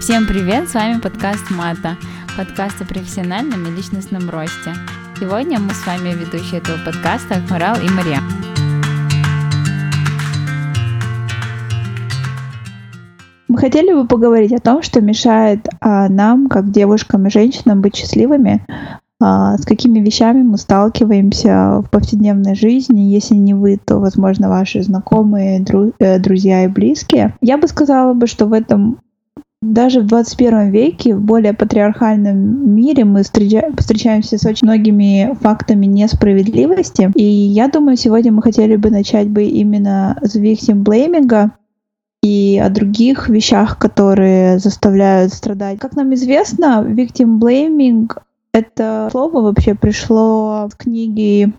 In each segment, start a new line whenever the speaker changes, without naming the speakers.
Всем привет, с вами подкаст Мата, подкаст о профессиональном и личностном росте. Сегодня мы с вами ведущие этого подкаста Акмарал и Мария.
Мы хотели бы поговорить о том, что мешает а, нам, как девушкам и женщинам, быть счастливыми, а, с какими вещами мы сталкиваемся в повседневной жизни. Если не вы, то, возможно, ваши знакомые, дру, э, друзья и близкие. Я бы сказала бы, что в этом даже в 21 веке, в более патриархальном мире, мы встречаемся с очень многими фактами несправедливости. И я думаю, сегодня мы хотели бы начать бы именно с victim blaming, и о других вещах, которые заставляют страдать. Как нам известно, victim blaming — это слово вообще пришло в книге,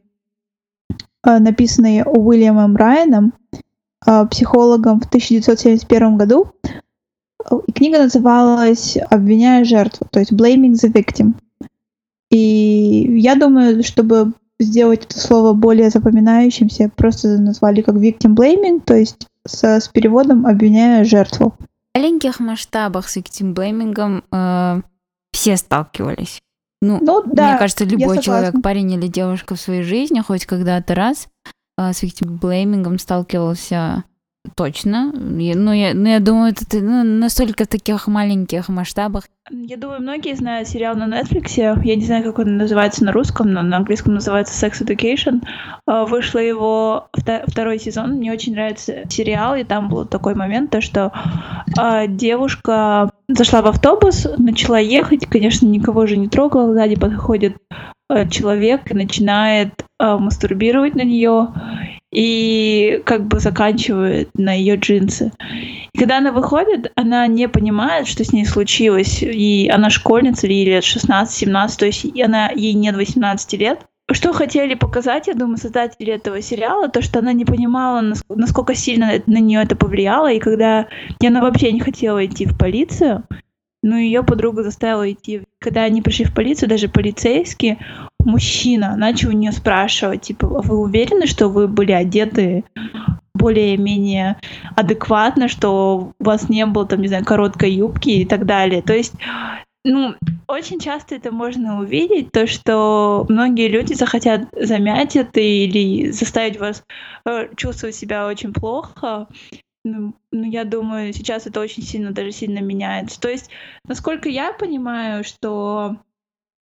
э, написанной Уильямом Райаном, э, психологом в 1971 году. И книга называлась «Обвиняя жертву», то есть «Blaming the victim». И я думаю, чтобы сделать это слово более запоминающимся, просто назвали как victim blaming, то есть с, с переводом обвиняя жертву.
В маленьких масштабах с victim blaming э, все сталкивались. Ну, ну да, мне кажется, любой человек, парень или девушка в своей жизни хоть когда-то раз э, с victim blaming сталкивался Точно. Ну, я, ну, я думаю, это ну, настолько в таких маленьких масштабах.
Я думаю, многие знают сериал на Netflix. Я не знаю, как он называется на русском, но на английском называется Sex Education. А, вышло его второй сезон. Мне очень нравится сериал, и там был такой момент, то, что а, девушка зашла в автобус, начала ехать, конечно, никого же не трогала, сзади подходит а, человек и начинает мастурбировать на нее и как бы заканчивает на ее джинсы. И когда она выходит, она не понимает, что с ней случилось, и она школьница, или лет 16-17, то есть она, ей нет 18 лет. Что хотели показать, я думаю, создатели этого сериала, то, что она не понимала, насколько сильно на нее это повлияло, и когда и она вообще не хотела идти в полицию, но ее подруга заставила идти. Когда они пришли в полицию, даже полицейские, мужчина начал у нее спрашивать, типа, «А вы уверены, что вы были одеты более-менее адекватно, что у вас не было там, не знаю, короткой юбки и так далее. То есть ну, очень часто это можно увидеть, то, что многие люди захотят замять это или заставить вас э, чувствовать себя очень плохо. Ну, ну, я думаю, сейчас это очень сильно, даже сильно меняется. То есть, насколько я понимаю, что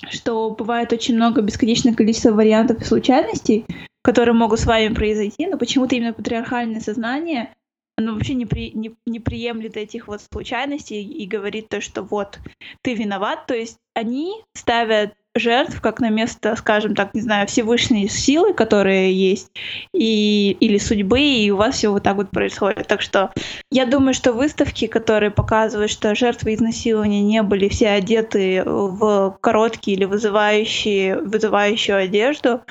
что бывает очень много, бесконечное количество вариантов и случайностей, которые могут с вами произойти, но почему-то именно патриархальное сознание, оно вообще не, при, не, не приемлет этих вот случайностей и говорит то, что вот, ты виноват. То есть они ставят жертв как на место, скажем так, не знаю, Всевышней силы, которые есть, и, или судьбы, и у вас все вот так вот происходит. Так что я думаю, что выставки, которые показывают, что жертвы изнасилования не были все одеты в короткие или вызывающие, вызывающую одежду,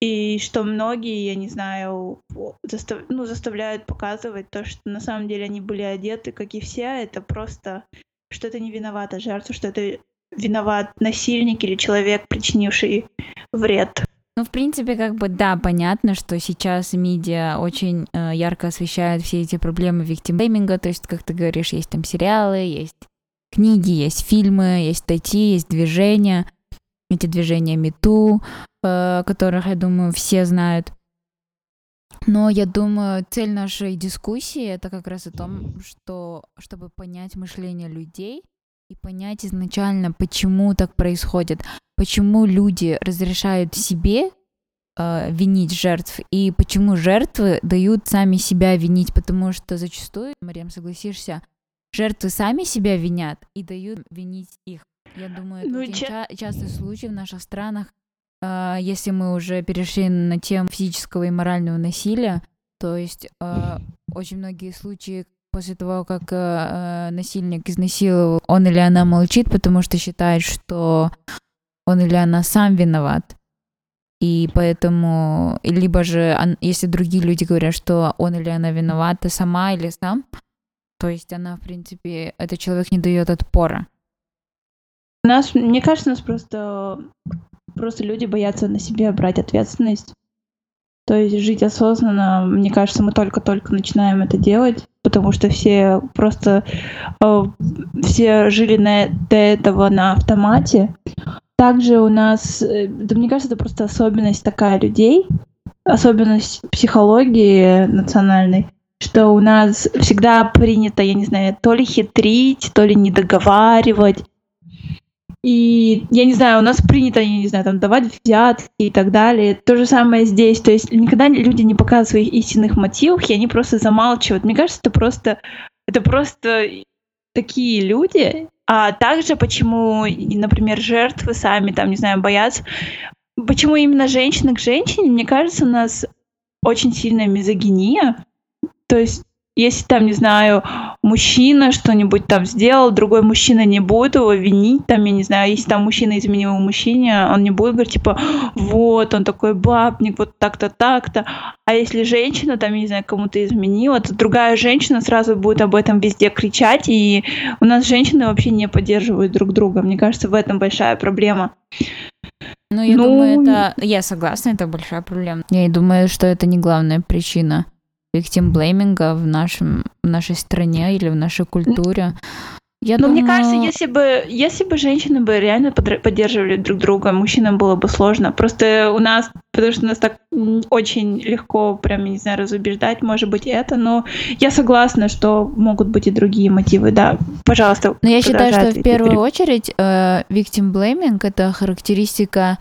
и что многие, я не знаю, застав, ну, заставляют показывать то, что на самом деле они были одеты, как и все, это просто что это не виновата жертва, что это виноват насильник или человек, причинивший вред.
Ну, в принципе, как бы, да, понятно, что сейчас медиа очень э, ярко освещают все эти проблемы виктимбейминга, то есть, как ты говоришь, есть там сериалы, есть книги, есть фильмы, есть статьи, есть движения, эти движения МИТУ, э, которых, я думаю, все знают. Но я думаю, цель нашей дискуссии это как раз о том, что чтобы понять мышление людей, и понять изначально, почему так происходит, почему люди разрешают себе э, винить жертв и почему жертвы дают сами себя винить, потому что зачастую, Мариам, согласишься, жертвы сами себя винят и дают винить их. Я думаю, это ну, очень ча- частый случай в наших странах. Э, если мы уже перешли на тему физического и морального насилия, то есть э, очень многие случаи, после того, как э, насильник изнасиловал, он или она молчит, потому что считает, что он или она сам виноват. И поэтому, либо же, если другие люди говорят, что он или она виновата сама или сам, то есть она, в принципе, этот человек не дает отпора.
Нас, мне кажется, нас просто, просто люди боятся на себе брать ответственность. То есть жить осознанно, мне кажется, мы только-только начинаем это делать потому что все просто э, все жили на, до этого на автомате. Также у нас, э, да мне кажется, это просто особенность такая людей, особенность психологии национальной, что у нас всегда принято, я не знаю, то ли хитрить, то ли не договаривать. И я не знаю, у нас принято, я не знаю, там давать взятки и так далее. То же самое здесь. То есть никогда люди не показывают своих истинных мотивов, и они просто замалчивают. Мне кажется, это просто, это просто такие люди. А также почему, например, жертвы сами там, не знаю, боятся. Почему именно женщина к женщине? Мне кажется, у нас очень сильная мизогиния. То есть если там, не знаю, мужчина что-нибудь там сделал, другой мужчина не будет его винить, там, я не знаю, если там мужчина изменил мужчине, он не будет говорить, типа, вот, он такой бабник, вот так-то, так-то. А если женщина, там, я не знаю, кому-то изменила, то другая женщина сразу будет об этом везде кричать, и у нас женщины вообще не поддерживают друг друга. Мне кажется, в этом большая проблема.
Ну, я ну... думаю, это... Я согласна, это большая проблема. Я и думаю, что это не главная причина виктим-блейминга в, нашем, в нашей стране или в нашей культуре.
Я Но думаю... мне кажется, если бы, если бы женщины бы реально поддерживали друг друга, мужчинам было бы сложно. Просто у нас, потому что нас так очень легко, прям, не знаю, разубеждать, может быть, это, но я согласна, что могут быть и другие мотивы, да. Пожалуйста.
Но я считаю, что в первую очередь э, victim blaming — это характеристика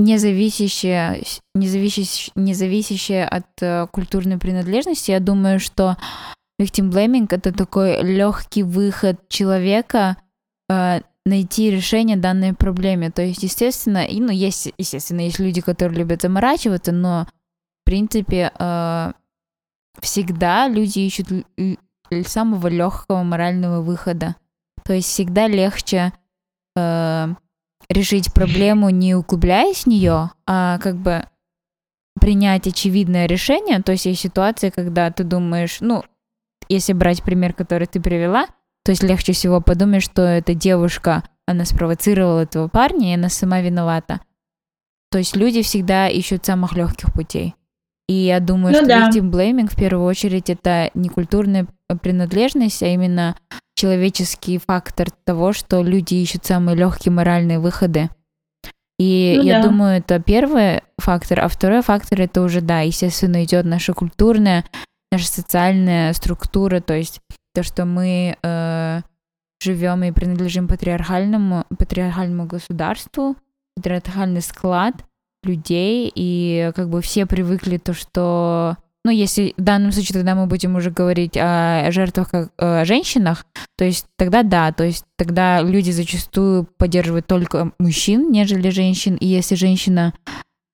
независящее, независящее, независящее от э, культурной принадлежности, я думаю, что victim blaming это такой легкий выход человека э, найти решение данной проблеме. То есть, естественно, и, ну, есть, естественно, есть люди, которые любят заморачиваться, но, в принципе, э, всегда люди ищут самого легкого морального выхода. То есть всегда легче э, решить проблему, не углубляясь в нее, а как бы принять очевидное решение. То есть есть ситуация, когда ты думаешь, ну, если брать пример, который ты привела, то есть легче всего подумать, что эта девушка, она спровоцировала этого парня, и она сама виновата. То есть люди всегда ищут самых легких путей. И я думаю, ну, что да. victim blaming в первую очередь это не культурная принадлежность, а именно человеческий фактор того, что люди ищут самые легкие моральные выходы. И ну, я да. думаю, это первый фактор, а второй фактор это уже, да, естественно, идет наша культурная, наша социальная структура, то есть то, что мы э, живем и принадлежим патриархальному, патриархальному государству, патриархальный склад людей, и как бы все привыкли то, что ну, если в данном случае тогда мы будем уже говорить о жертвах как о женщинах, то есть тогда да, то есть тогда люди зачастую поддерживают только мужчин, нежели женщин, и если женщина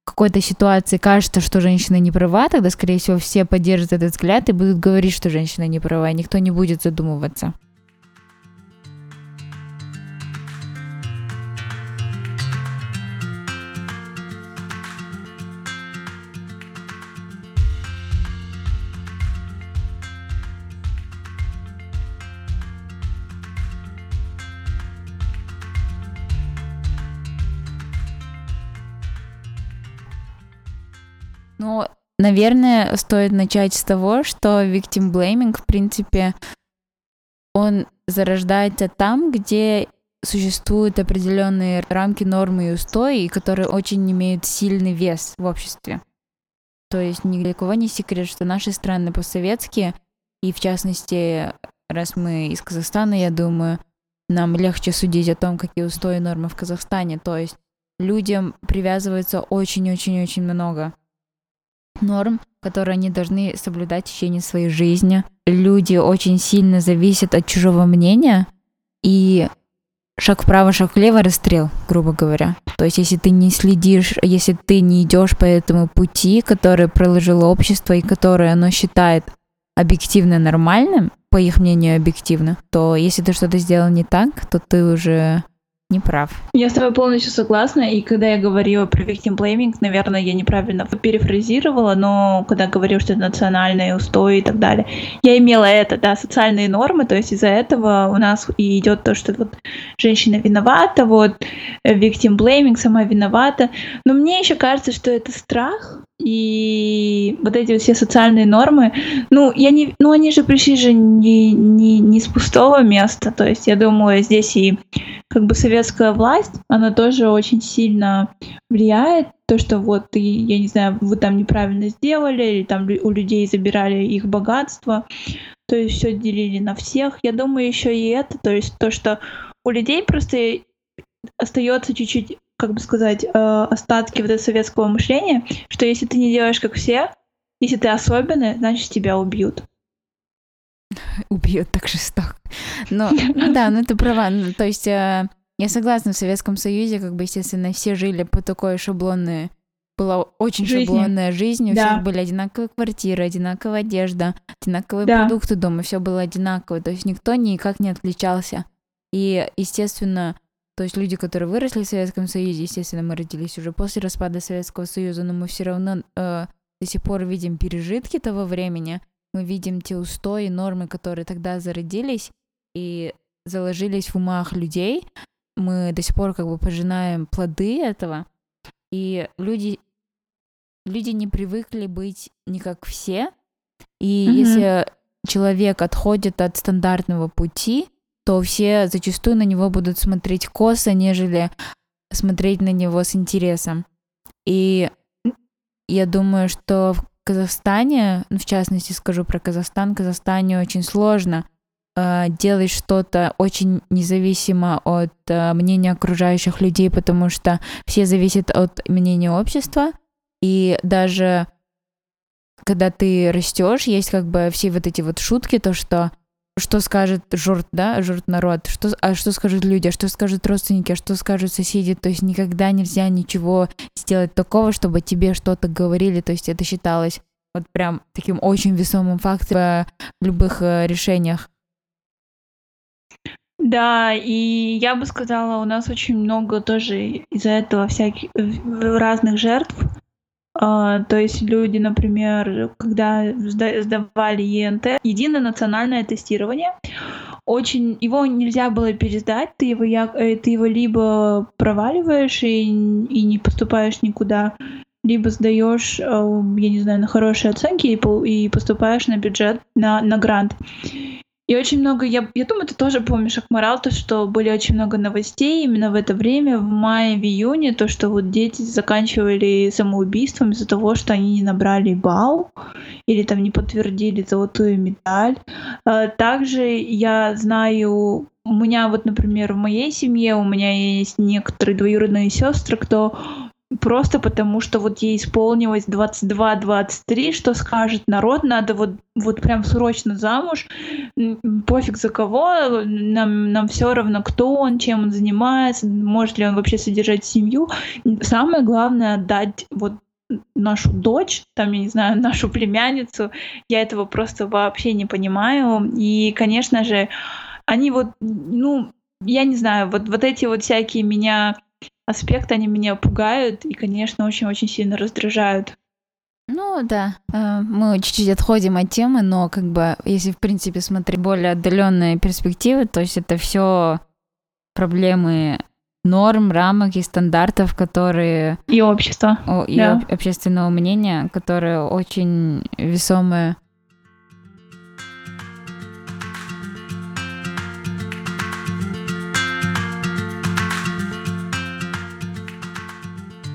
какой-то ситуации кажется, что женщина не права, тогда, скорее всего, все поддержат этот взгляд и будут говорить, что женщина не права, никто не будет задумываться. Наверное, стоит начать с того, что victim blaming, в принципе, он зарождается там, где существуют определенные рамки, нормы и устои, которые очень имеют сильный вес в обществе. То есть ни для кого не секрет, что наши страны постсоветские, и в частности, раз мы из Казахстана, я думаю, нам легче судить о том, какие устои и нормы в Казахстане. То есть людям привязывается очень-очень-очень много норм, которые они должны соблюдать в течение своей жизни. Люди очень сильно зависят от чужого мнения, и шаг вправо, шаг влево, расстрел, грубо говоря. То есть, если ты не следишь, если ты не идешь по этому пути, который проложило общество и который оно считает объективно нормальным, по их мнению объективно, то если ты что-то сделал не так, то ты уже не прав.
Я с тобой полностью согласна, и когда я говорила про victim blaming, наверное, я неправильно перефразировала, но когда говорю, что это национальные устои и так далее, я имела это, да, социальные нормы, то есть из-за этого у нас и идет то, что вот женщина виновата, вот victim blaming сама виновата, но мне еще кажется, что это страх, и вот эти все социальные нормы, ну, я не, ну, они же пришли же не, не, не с пустого места, то есть я думаю, здесь и как бы советская власть, она тоже очень сильно влияет, то, что вот, и, я не знаю, вы там неправильно сделали, или там у людей забирали их богатство, то есть все делили на всех. Я думаю, еще и это, то есть то, что у людей просто остается чуть-чуть как бы сказать, э, остатки вот этого советского мышления, что если ты не делаешь как все, если ты особенный, значит тебя убьют.
Убьют так жестоко. Но, да, ну ты права. Ну, то есть э, я согласна, в Советском Союзе, как бы, естественно, все жили по такой шаблонной была очень жизни. шаблонная жизнь, у да. всех были одинаковые квартиры, одинаковая одежда, одинаковые да. продукты дома, все было одинаково, то есть никто никак не отличался. И, естественно, то есть люди, которые выросли в Советском Союзе, естественно, мы родились уже после распада Советского Союза, но мы все равно э, до сих пор видим пережитки того времени, мы видим те устои, нормы, которые тогда зародились и заложились в умах людей. Мы до сих пор как бы пожинаем плоды этого, и люди, люди не привыкли быть не как все, и mm-hmm. если человек отходит от стандартного пути, то все зачастую на него будут смотреть косо, нежели смотреть на него с интересом. И я думаю, что в Казахстане, ну, в частности скажу про Казахстан, Казахстане очень сложно э, делать что-то очень независимо от э, мнения окружающих людей, потому что все зависят от мнения общества, и даже когда ты растешь, есть как бы все вот эти вот шутки, то, что что скажет журт, да, журт народ, что, а что скажут люди, а что скажут родственники, а что скажут соседи, то есть никогда нельзя ничего сделать такого, чтобы тебе что-то говорили, то есть это считалось вот прям таким очень весомым фактором в любых э, решениях.
Да, и я бы сказала, у нас очень много тоже из-за этого всяких разных жертв, то есть люди, например, когда сдавали ЕНТ, единое национальное тестирование, очень его нельзя было пересдать, ты его, э, ты его либо проваливаешь и, и не поступаешь никуда, либо сдаешь, э, я не знаю, на хорошие оценки и, и поступаешь на бюджет, на, на грант. И очень много, я, я думаю, ты тоже помнишь, Акмарал, то, что были очень много новостей именно в это время, в мае, в июне, то, что вот дети заканчивали самоубийством из-за того, что они не набрали балл или там не подтвердили золотую медаль. А, также я знаю, у меня вот, например, в моей семье у меня есть некоторые двоюродные сестры, кто просто потому, что вот ей исполнилось 22-23, что скажет народ, надо вот, вот прям срочно замуж, пофиг за кого, нам, нам все равно, кто он, чем он занимается, может ли он вообще содержать семью. Самое главное отдать вот нашу дочь, там, я не знаю, нашу племянницу, я этого просто вообще не понимаю. И, конечно же, они вот, ну, я не знаю, вот, вот эти вот всякие меня аспекты, они меня пугают и, конечно, очень-очень сильно раздражают.
Ну да, э, мы чуть-чуть отходим от темы, но как бы если в принципе смотреть более отдаленные перспективы, то есть это все проблемы норм, рамок и стандартов, которые...
И общества.
И да. общественного мнения, которые очень весомые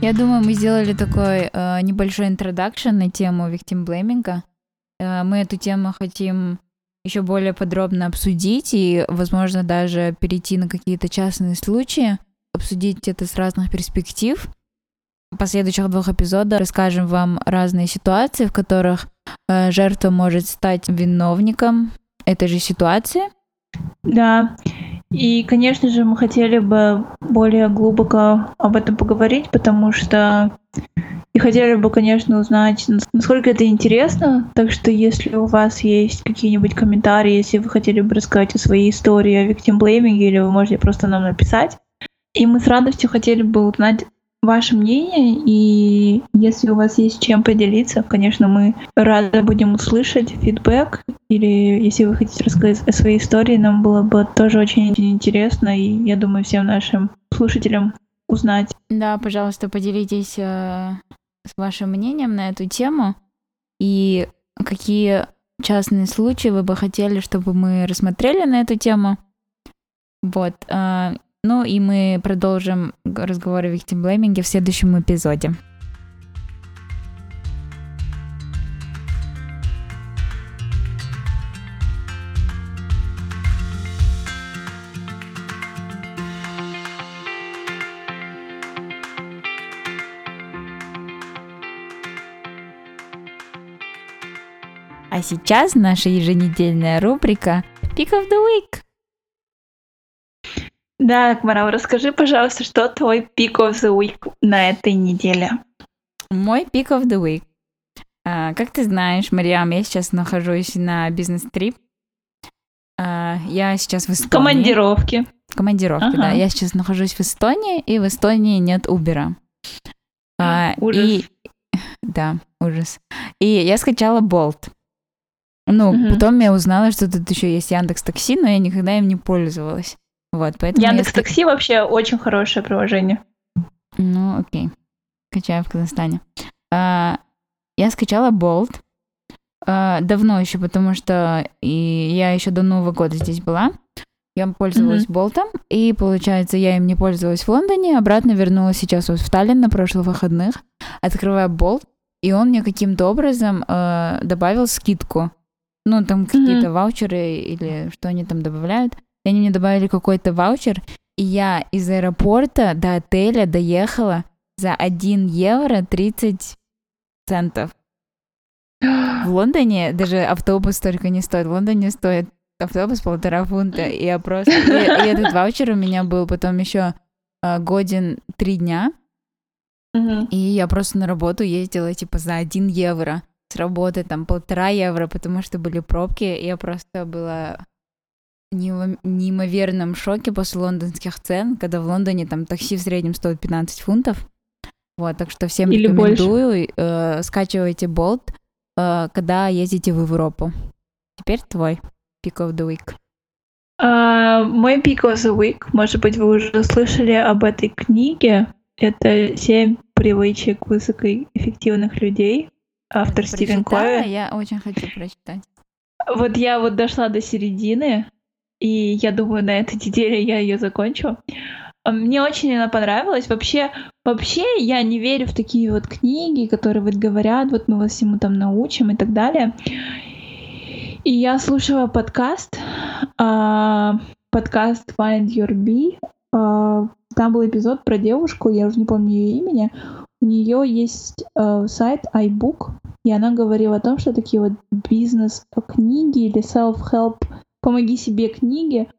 Я думаю, мы сделали такой э, небольшой интродакшн на тему victim blaming. Э, мы эту тему хотим еще более подробно обсудить и, возможно, даже перейти на какие-то частные случаи, обсудить это с разных перспектив. В последующих двух эпизодах расскажем вам разные ситуации, в которых э, жертва может стать виновником этой же ситуации.
Да. И, конечно же, мы хотели бы более глубоко об этом поговорить, потому что и хотели бы, конечно, узнать, насколько это интересно. Так что, если у вас есть какие-нибудь комментарии, если вы хотели бы рассказать о своей истории о blaming, или вы можете просто нам написать. И мы с радостью хотели бы узнать ваше мнение, и если у вас есть чем поделиться, конечно, мы рады будем услышать фидбэк, или если вы хотите рассказать о своей истории, нам было бы тоже очень, интересно, и я думаю, всем нашим слушателям узнать.
Да, пожалуйста, поделитесь э, с вашим мнением на эту тему и какие частные случаи вы бы хотели, чтобы мы рассмотрели на эту тему. Вот. А, ну и мы продолжим разговор о виктимблейминге в следующем эпизоде. А сейчас наша еженедельная рубрика Pick of the Week.
Да, Марал, расскажи, пожалуйста, что твой Pick of the Week на этой неделе?
Мой Pick of the Week. А, как ты знаешь, Мариам, я сейчас нахожусь на бизнес-трип. А, я сейчас в Эстонии.
Командировки.
Командировки, ага. да. Я сейчас нахожусь в Эстонии, и в Эстонии нет Убера.
А, ужас. И...
Да, ужас. И я скачала Болт. Ну, угу. потом я узнала, что тут еще есть Яндекс Такси, но я никогда им не пользовалась. Вот, поэтому
Яндекс Такси вообще очень хорошее приложение.
Ну, окей. Качаю в Казахстане. А, я скачала Bolt. А, давно еще, потому что и я еще до Нового года здесь была. Я пользовалась mm-hmm. Болтом, и, получается, я им не пользовалась в Лондоне, обратно вернулась сейчас вот в Таллин на прошлых выходных, открываю Болт, и он мне каким-то образом э, добавил скидку. Ну, там какие-то mm-hmm. ваучеры или что они там добавляют. И они мне добавили какой-то ваучер, и я из аэропорта до отеля доехала за 1 евро 30 центов. В Лондоне даже автобус столько не стоит. В Лондоне стоит автобус полтора фунта. И я просто... И, и этот ваучер у меня был потом еще э, годен три дня.
Mm-hmm.
И я просто на работу ездила типа за 1 евро с работы там полтора евро, потому что были пробки. Я просто была неимоверном шоке после лондонских цен, когда в Лондоне там такси в среднем стоит 15 фунтов. Вот, так что всем Или рекомендую, э, скачивайте Болт, э, когда ездите в Европу. Теперь твой Pick of the Week.
Uh, мой Pick of the Week, может быть, вы уже слышали об этой книге. Это «Семь привычек высокоэффективных людей» автор Стивен Кови.
Я очень хочу прочитать.
Вот я вот дошла до середины, и я думаю, на этой неделе я ее закончу. Мне очень она понравилась. Вообще, вообще я не верю в такие вот книги, которые вот говорят, вот мы вас всему там научим и так далее. И я слушала подкаст, э, подкаст Find Your Bee. Э, там был эпизод про девушку, я уже не помню ее имени. У нее есть э, сайт iBook, и она говорила о том, что такие вот бизнес-книги или self-help, помоги себе книги,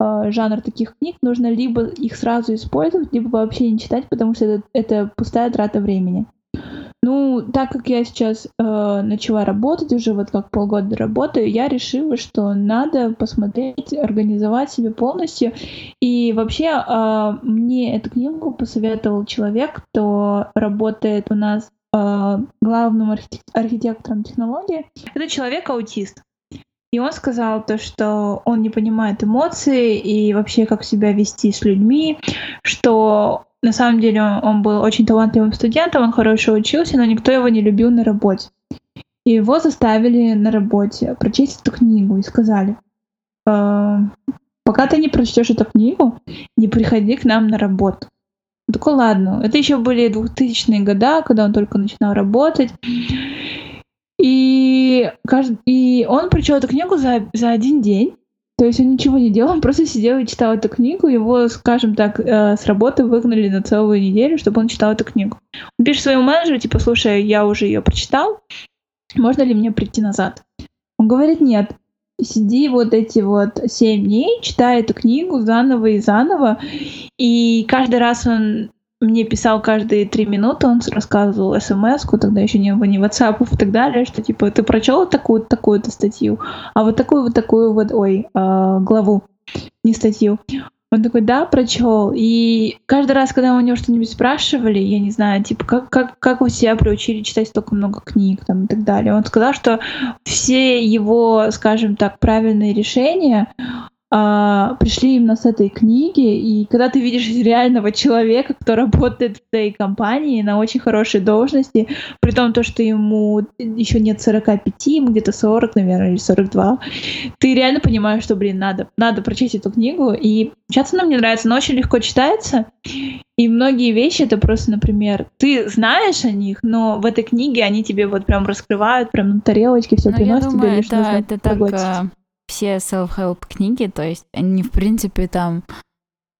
э, жанр таких книг, нужно либо их сразу использовать, либо вообще не читать, потому что это, это пустая трата времени. Ну, так как я сейчас э, начала работать, уже вот как полгода работаю, я решила, что надо посмотреть, организовать себе полностью. И вообще э, мне эту книгу посоветовал человек, кто работает у нас э, главным архитек- архитектором технологии. Это человек-аутист. И он сказал то, что он не понимает эмоции и вообще как себя вести с людьми, что на самом деле он был очень талантливым студентом, он хорошо учился, но никто его не любил на работе. И его заставили на работе прочесть эту книгу и сказали, э, пока ты не прочтешь эту книгу, не приходи к нам на работу. Он такой, ладно. Это еще были 2000-е годы, когда он только начинал работать. И, и он прочел эту книгу за, за один день. То есть он ничего не делал, он просто сидел и читал эту книгу. Его, скажем так, э, с работы выгнали на целую неделю, чтобы он читал эту книгу. Он пишет своему менеджеру, типа, слушай, я уже ее прочитал, можно ли мне прийти назад? Он говорит, нет, сиди вот эти вот семь дней, читай эту книгу заново и заново. И каждый раз он мне писал каждые три минуты, он рассказывал смс тогда еще не, не WhatsApp и так далее, что типа ты прочел такую-то такую-то статью, а вот такую вот такую вот, ой, э, главу, не статью. Он такой, да, прочел. И каждый раз, когда у него что-нибудь спрашивали, я не знаю, типа, как, как, как вы себя приучили читать столько много книг там, и так далее, он сказал, что все его, скажем так, правильные решения а, пришли именно с этой книги, и когда ты видишь реального человека, кто работает в этой компании на очень хорошей должности, при том, то, что ему еще нет 45, ему где-то 40, наверное, или 42, ты реально понимаешь, что, блин, надо, надо прочесть эту книгу, и сейчас она мне нравится, она очень легко читается, и многие вещи это просто, например, ты знаешь о них, но в этой книге они тебе вот прям раскрывают, прям на тарелочке все
Ну,
приносят тебе лишь
это,
нужно
это так
проглотить.
э, все self-help книги, то есть они, в принципе, там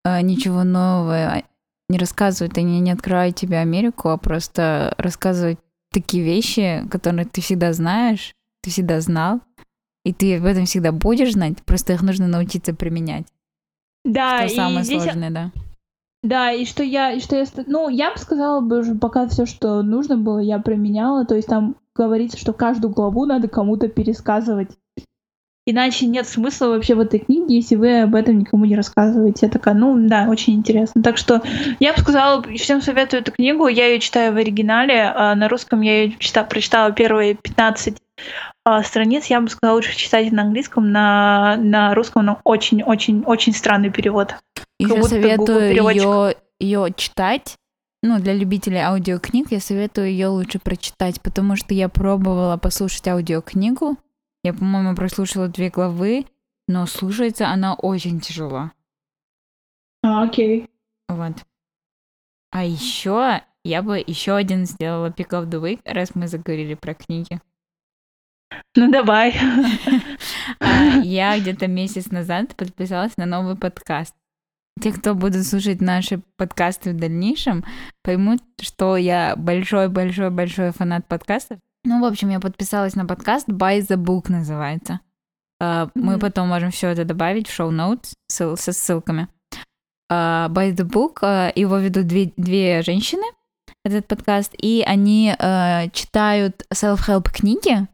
э, ничего нового не рассказывают, они не открывают тебе Америку, а просто рассказывают такие вещи, которые ты всегда знаешь, ты всегда знал, и ты об этом всегда будешь знать, просто их нужно научиться применять.
Да,
Что
и
самое
здесь
сложное, да.
Да, и что я, и что я, ну, я бы сказала бы уже, пока все, что нужно было, я применяла. То есть там говорится, что каждую главу надо кому-то пересказывать. Иначе нет смысла вообще в этой книге, если вы об этом никому не рассказываете. Я такая, ну да, очень интересно. Так что я бы сказала, всем советую эту книгу. Я ее читаю в оригинале. а на русском я ее чита- прочитала первые 15 а, страниц. Я бы сказала, лучше читать на английском. На, на русском ну, очень-очень-очень странный перевод.
Еще
Google
советую ее, ее читать. Ну, для любителей аудиокниг я советую ее лучше прочитать, потому что я пробовала послушать аудиокнигу. Я, по-моему, прослушала две главы, но слушается она очень тяжело.
А, окей.
Вот. А еще я бы еще один сделала pick of the week, раз мы заговорили про книги.
Ну давай.
А, Я где-то месяц назад подписалась на новый подкаст. Те, кто будут слушать наши подкасты в дальнейшем, поймут, что я большой-большой-большой фанат подкастов. Ну, в общем, я подписалась на подкаст By the Book называется. А, Мы
Мгм.
потом можем все это добавить в шоу-ноутс ссыл- со ссылками. А, By the Book, а, его ведут две, две женщины, этот подкаст, и они э, читают self-help книги,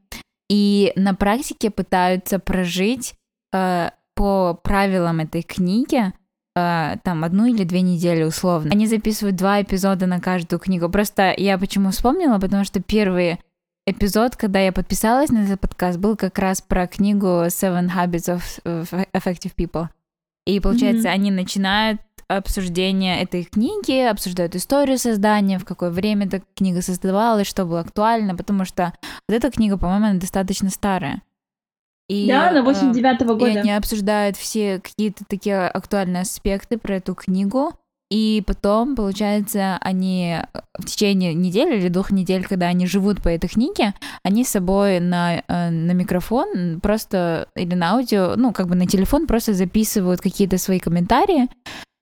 и на практике пытаются прожить э, по правилам этой книги э, там одну или две недели условно. Они записывают два эпизода на каждую книгу. Просто я почему вспомнила, потому что первый эпизод, когда я подписалась на этот подкаст, был как раз про книгу Seven Habits of Effective People. И получается,
Мгм.
они начинают обсуждение этой книги, обсуждают историю создания, в какое время эта книга создавалась, что было актуально, потому что вот эта книга, по-моему, она достаточно старая. И,
Да, на
э,
89-го
и
года.
они обсуждают все какие-то такие актуальные аспекты про эту книгу. И потом, получается, они э, в течение недели или двух недель, когда они живут по этой книге, они с собой на, э, на микрофон просто или на аудио, ну, как бы на телефон просто записывают какие-то свои комментарии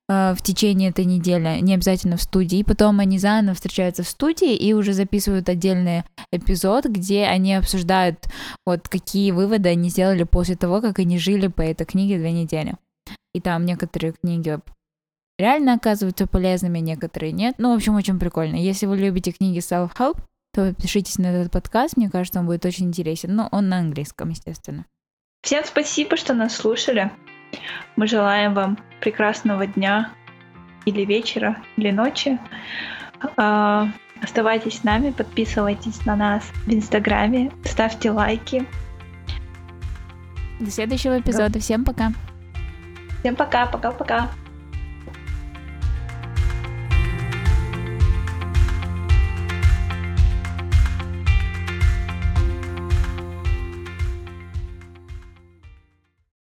э, в течение этой недели, не обязательно в студии. И потом они заново встречаются в студии и уже записывают отдельный эпизод, где они обсуждают вот какие выводы они сделали после того, как они жили по этой книге две недели. И там некоторые книги реально оказываются полезными, некоторые нет. Ну, в общем, очень прикольно. Если вы любите книги self-help, то подпишитесь на этот подкаст, мне кажется, он будет очень интересен. Ну, он на английском, естественно.
Всем спасибо, что нас слушали. Мы желаем вам прекрасного дня или вечера, или ночи. А, Оставайтесь с нами, подписывайтесь на нас в Инстаграме, ставьте лайки.
До следующего эпизода. Всем пока.
Всем пока, пока-пока.